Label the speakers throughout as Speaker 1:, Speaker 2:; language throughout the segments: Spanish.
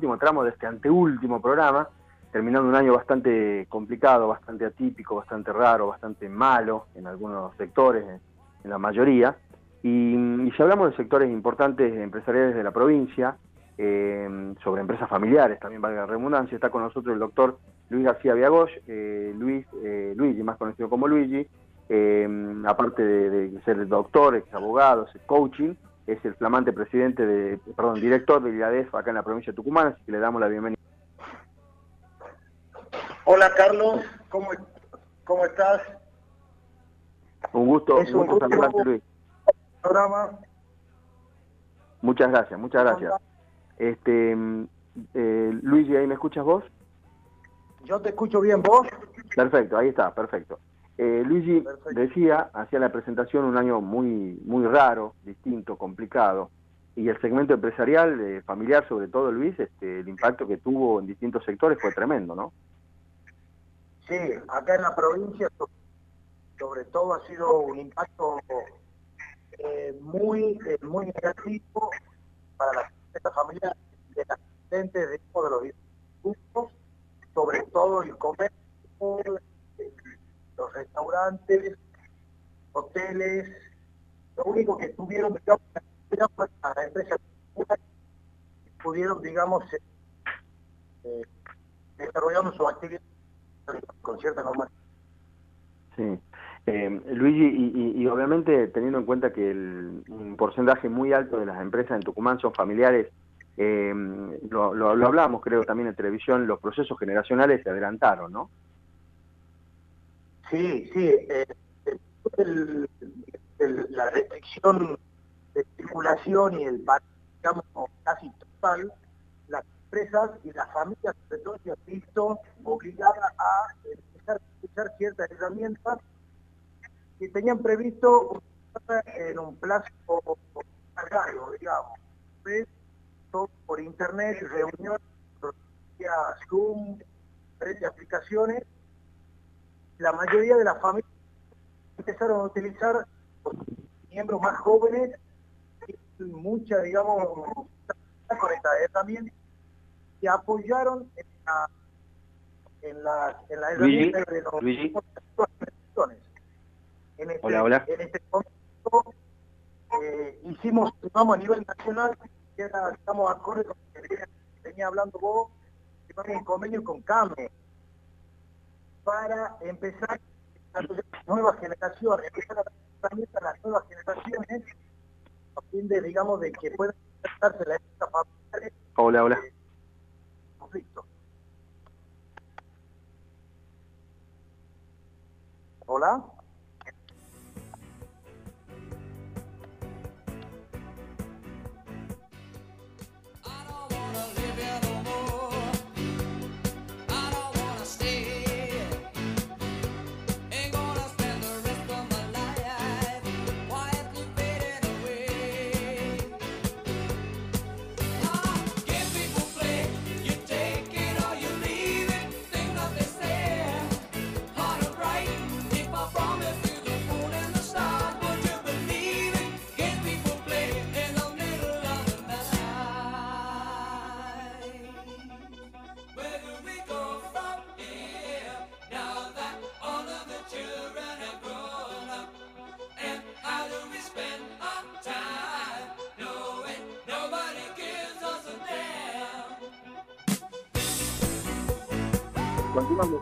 Speaker 1: último tramo de este anteúltimo programa, terminando un año bastante complicado, bastante atípico, bastante raro, bastante malo en algunos sectores, en la mayoría. Y, si hablamos de sectores importantes empresariales de la provincia, eh, sobre empresas familiares, también valga la redundancia, está con nosotros el doctor Luis García Viagosh, eh, Luis, eh, Luigi, más conocido como Luigi, aparte de, ser doctor, ex abogado, coaching, es el flamante presidente de, perdón, director de IADEF acá en la provincia de Tucumán, así que le damos la bienvenida.
Speaker 2: Hola Carlos, ¿cómo, cómo estás?
Speaker 1: Un gusto, un gusto saludarte Luis. Muchas gracias, muchas gracias. Este, eh, Luigi, ¿ahí me escuchas vos?
Speaker 2: Yo te escucho bien, ¿vos?
Speaker 1: Perfecto, ahí está, perfecto. Eh, Luigi decía, hacía la presentación un año muy, muy raro, distinto, complicado, y el segmento empresarial, eh, familiar sobre todo, Luis, este, el impacto que tuvo en distintos sectores fue tremendo, ¿no?
Speaker 2: Sí, acá en la provincia, sobre todo, ha sido un impacto eh, muy, eh, muy negativo para la familia de las asistentes de los grupos, sobre todo el comercio, los restaurantes, hoteles, lo único que tuvieron, digamos, las empresas pudieron, digamos, eh, eh, desarrollando su actividad con cierta normalidad.
Speaker 1: Sí. Eh, Luigi, y, obviamente teniendo en cuenta que el, un porcentaje muy alto de las empresas en Tucumán son familiares, eh, lo, lo, hablamos creo también en televisión, los procesos generacionales se adelantaron, ¿no?
Speaker 2: Sí, sí. Eh, la restricción de circulación y el digamos, casi total, las empresas y las familias sobre todo se han visto obligadas a empezar a utilizar ciertas herramientas que tenían previsto en un plazo largo, digamos. por internet, reuniones, Zoom, aplicaciones. La mayoría de las familias empezaron a utilizar miembros más jóvenes y mucha, digamos, con esta herramienta que apoyaron en la, en la, en la herramienta de los en este,
Speaker 1: hola, hola.
Speaker 2: En este momento eh, hicimos, vamos a nivel nacional, que era, estamos acorde con lo que venía hablando vos, que un convenio con CAME para empezar a nuevas generaciones, empezar a a las nuevas generaciones a fin de, digamos, de que puedan adaptarse la época familiar.
Speaker 1: Hola, hola.
Speaker 2: conflicto. Hola.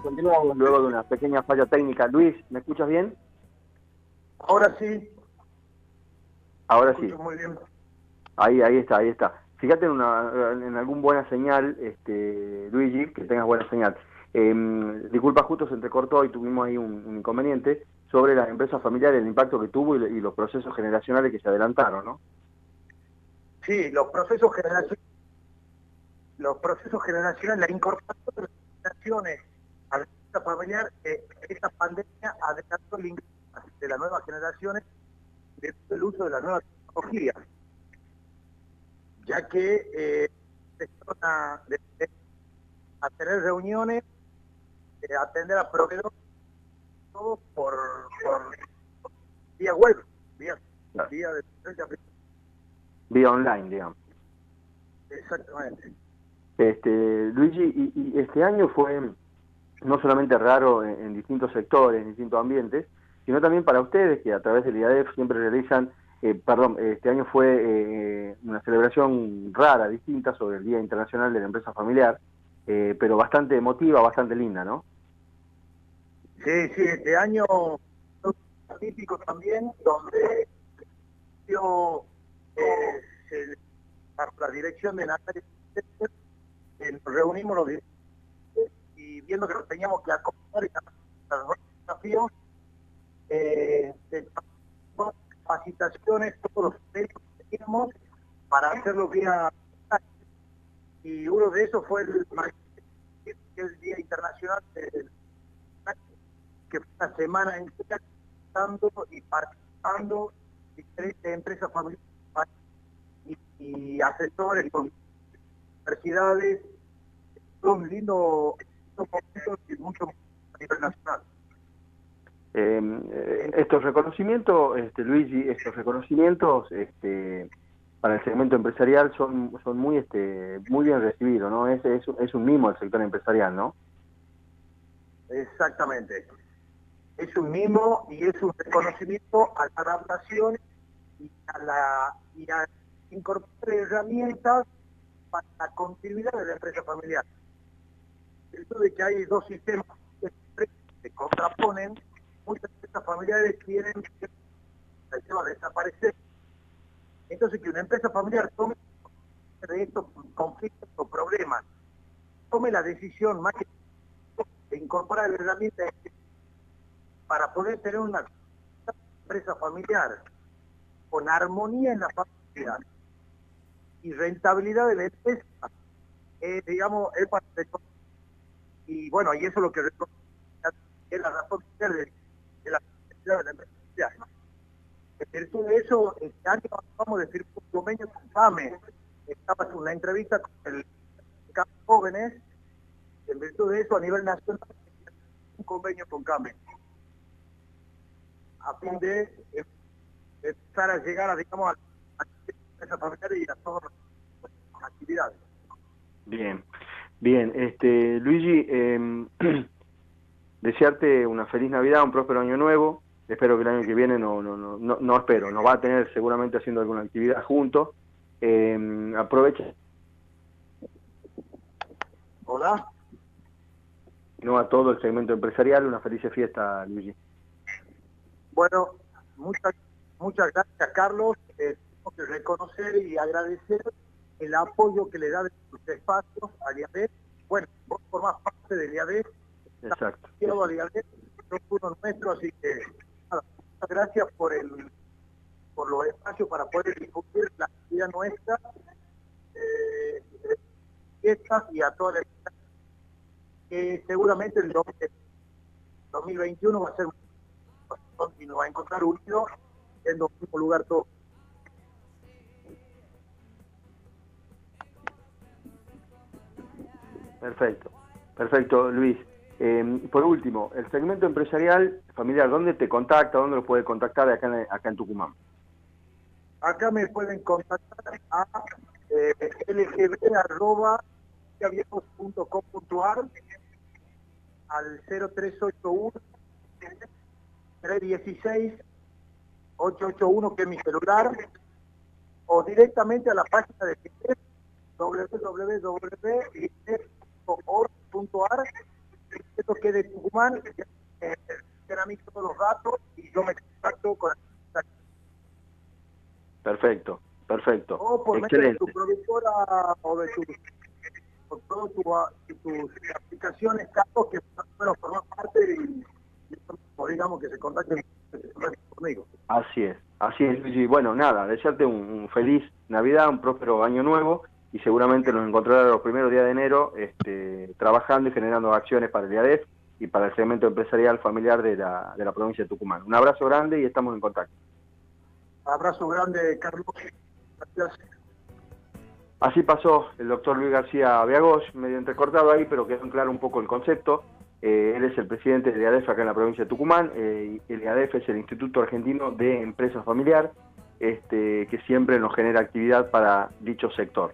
Speaker 1: Continuamos, luego de una pequeña falla técnica. Luis, ¿me escuchas bien?
Speaker 2: Ahora sí.
Speaker 1: Ahora sí.
Speaker 2: Muy bien.
Speaker 1: Ahí, ahí está, ahí está. Fíjate en, una, en algún buena señal, este, Luigi, que tengas buena señal. Eh, disculpa, justo se entrecortó y tuvimos ahí un, inconveniente sobre las empresas familiares, el impacto que tuvo y, los procesos generacionales que se adelantaron, ¿no?
Speaker 2: Sí, los procesos generacionales, los procesos generacionales, la incorporación de las generaciones a la familiar, eh, esta pandemia adelantó el ingreso de las nuevas generaciones del uso de las nuevas tecnologías, ya que eh, a, a, tener reuniones, eh, atender a proveedores, todo por, por vía web, vía, vía de
Speaker 1: Vía online, digamos.
Speaker 2: Exactamente.
Speaker 1: Este, Luigi, y, este año fue no solamente raro en, distintos sectores, en distintos ambientes, sino también para ustedes que a través del IADEF siempre realizan, eh, perdón, este año fue eh, una celebración rara, distinta sobre el Día Internacional de la Empresa Familiar, eh, pero bastante emotiva, bastante linda, ¿no?
Speaker 2: Sí, sí, este año típico también, donde yo, la dirección de Natalia, reunimos los y viendo que nos teníamos que acomodar y desafíos, eh, capacitaciones, todos los medios que teníamos para hacerlo vía y uno de esos fue el, el Día Internacional del que fue una semana entera y participando diferentes empresas familiares y, asesores con universidades. Un lindo, momento y mucho a nivel nacional.
Speaker 1: Eh, estos reconocimientos, este, Luigi, estos reconocimientos este, para el segmento empresarial son, son muy este, muy bien recibidos, ¿no? Es, es, es un mimo el sector empresarial, ¿no?
Speaker 2: Exactamente es un mimo y es un reconocimiento a la adaptación y a, la, y a incorporar herramientas para la continuidad de la empresa familiar. Esto de que hay dos sistemas que se contraponen, muchas empresas familiares quieren que desaparecer. Entonces que una empresa familiar tome de estos conflictos o problemas, tome la decisión más de incorporar herramientas para poder tener una empresa familiar con armonía en la familia y rentabilidad de la empresa, eh, digamos, es para y bueno, y eso es lo que es la razón de, de la de la empresa. En virtud de eso, este año vamos a decir un convenio con FAME. Estaba en una entrevista con el jóvenes, en virtud de eso, a nivel nacional, un convenio con CAME a fin de empezar a llegar a, digamos, a, esa familiar y a todas las actividades.
Speaker 1: Bien, bien. Este, Luigi, eh, desearte una feliz Navidad, un próspero año nuevo. Espero que el año que viene, no, no, no, no, no espero, nos va a tener seguramente haciendo alguna actividad juntos. Eh, aprovecha.
Speaker 2: Hola.
Speaker 1: No a todo el segmento empresarial, una feliz fiesta, Luigi.
Speaker 2: Bueno, muchas, muchas gracias, Carlos. Eh, tengo que reconocer y agradecer el apoyo que le da de sus espacios a IAD. Bueno, vos formás parte del IAD.
Speaker 1: Exacto.
Speaker 2: Quiero IAD, es uno nuestro, así que nada, muchas gracias por el por los espacios para poder difundir la actividad nuestra, eh, y a toda la que seguramente el 2021 va a ser un y nos va a encontrar unidos en el mismo lugar todo.
Speaker 1: Perfecto, perfecto Luis. Eh, por último, el segmento empresarial familiar, ¿dónde te contacta? ¿Dónde lo puede contactar acá en, acá en Tucumán?
Speaker 2: Acá me pueden contactar a eh, lgb.com.ar al 0381 316-881, que es mi celular, o directamente a la página de www.org.ar, esto que de Tucumán, eh, a mí todos los datos y yo me contacto con
Speaker 1: Perfecto, perfecto.
Speaker 2: O por medio de tu productora o de tu, por todas tus aplicaciones, Carlos, que bueno, forman parte y digamos que se contacten conmigo.
Speaker 1: Así es, así es, Luigi. Bueno, nada, desearte un, feliz Navidad, un próspero año nuevo y seguramente nos encontrará los primeros días de enero este, trabajando y generando acciones para el IADEF y para el segmento empresarial familiar de la, de la provincia de Tucumán. Un abrazo grande y estamos en contacto.
Speaker 2: Abrazo grande, Carlos. Gracias.
Speaker 1: Así pasó el doctor Luis García Viagos, medio entrecortado ahí, pero quedó en claro un poco el concepto. Eh, él es el presidente del IADEF acá en la provincia de Tucumán. Eh, el IADEF es el Instituto Argentino de Empresa Familiar, este, que siempre nos genera actividad para dicho sector.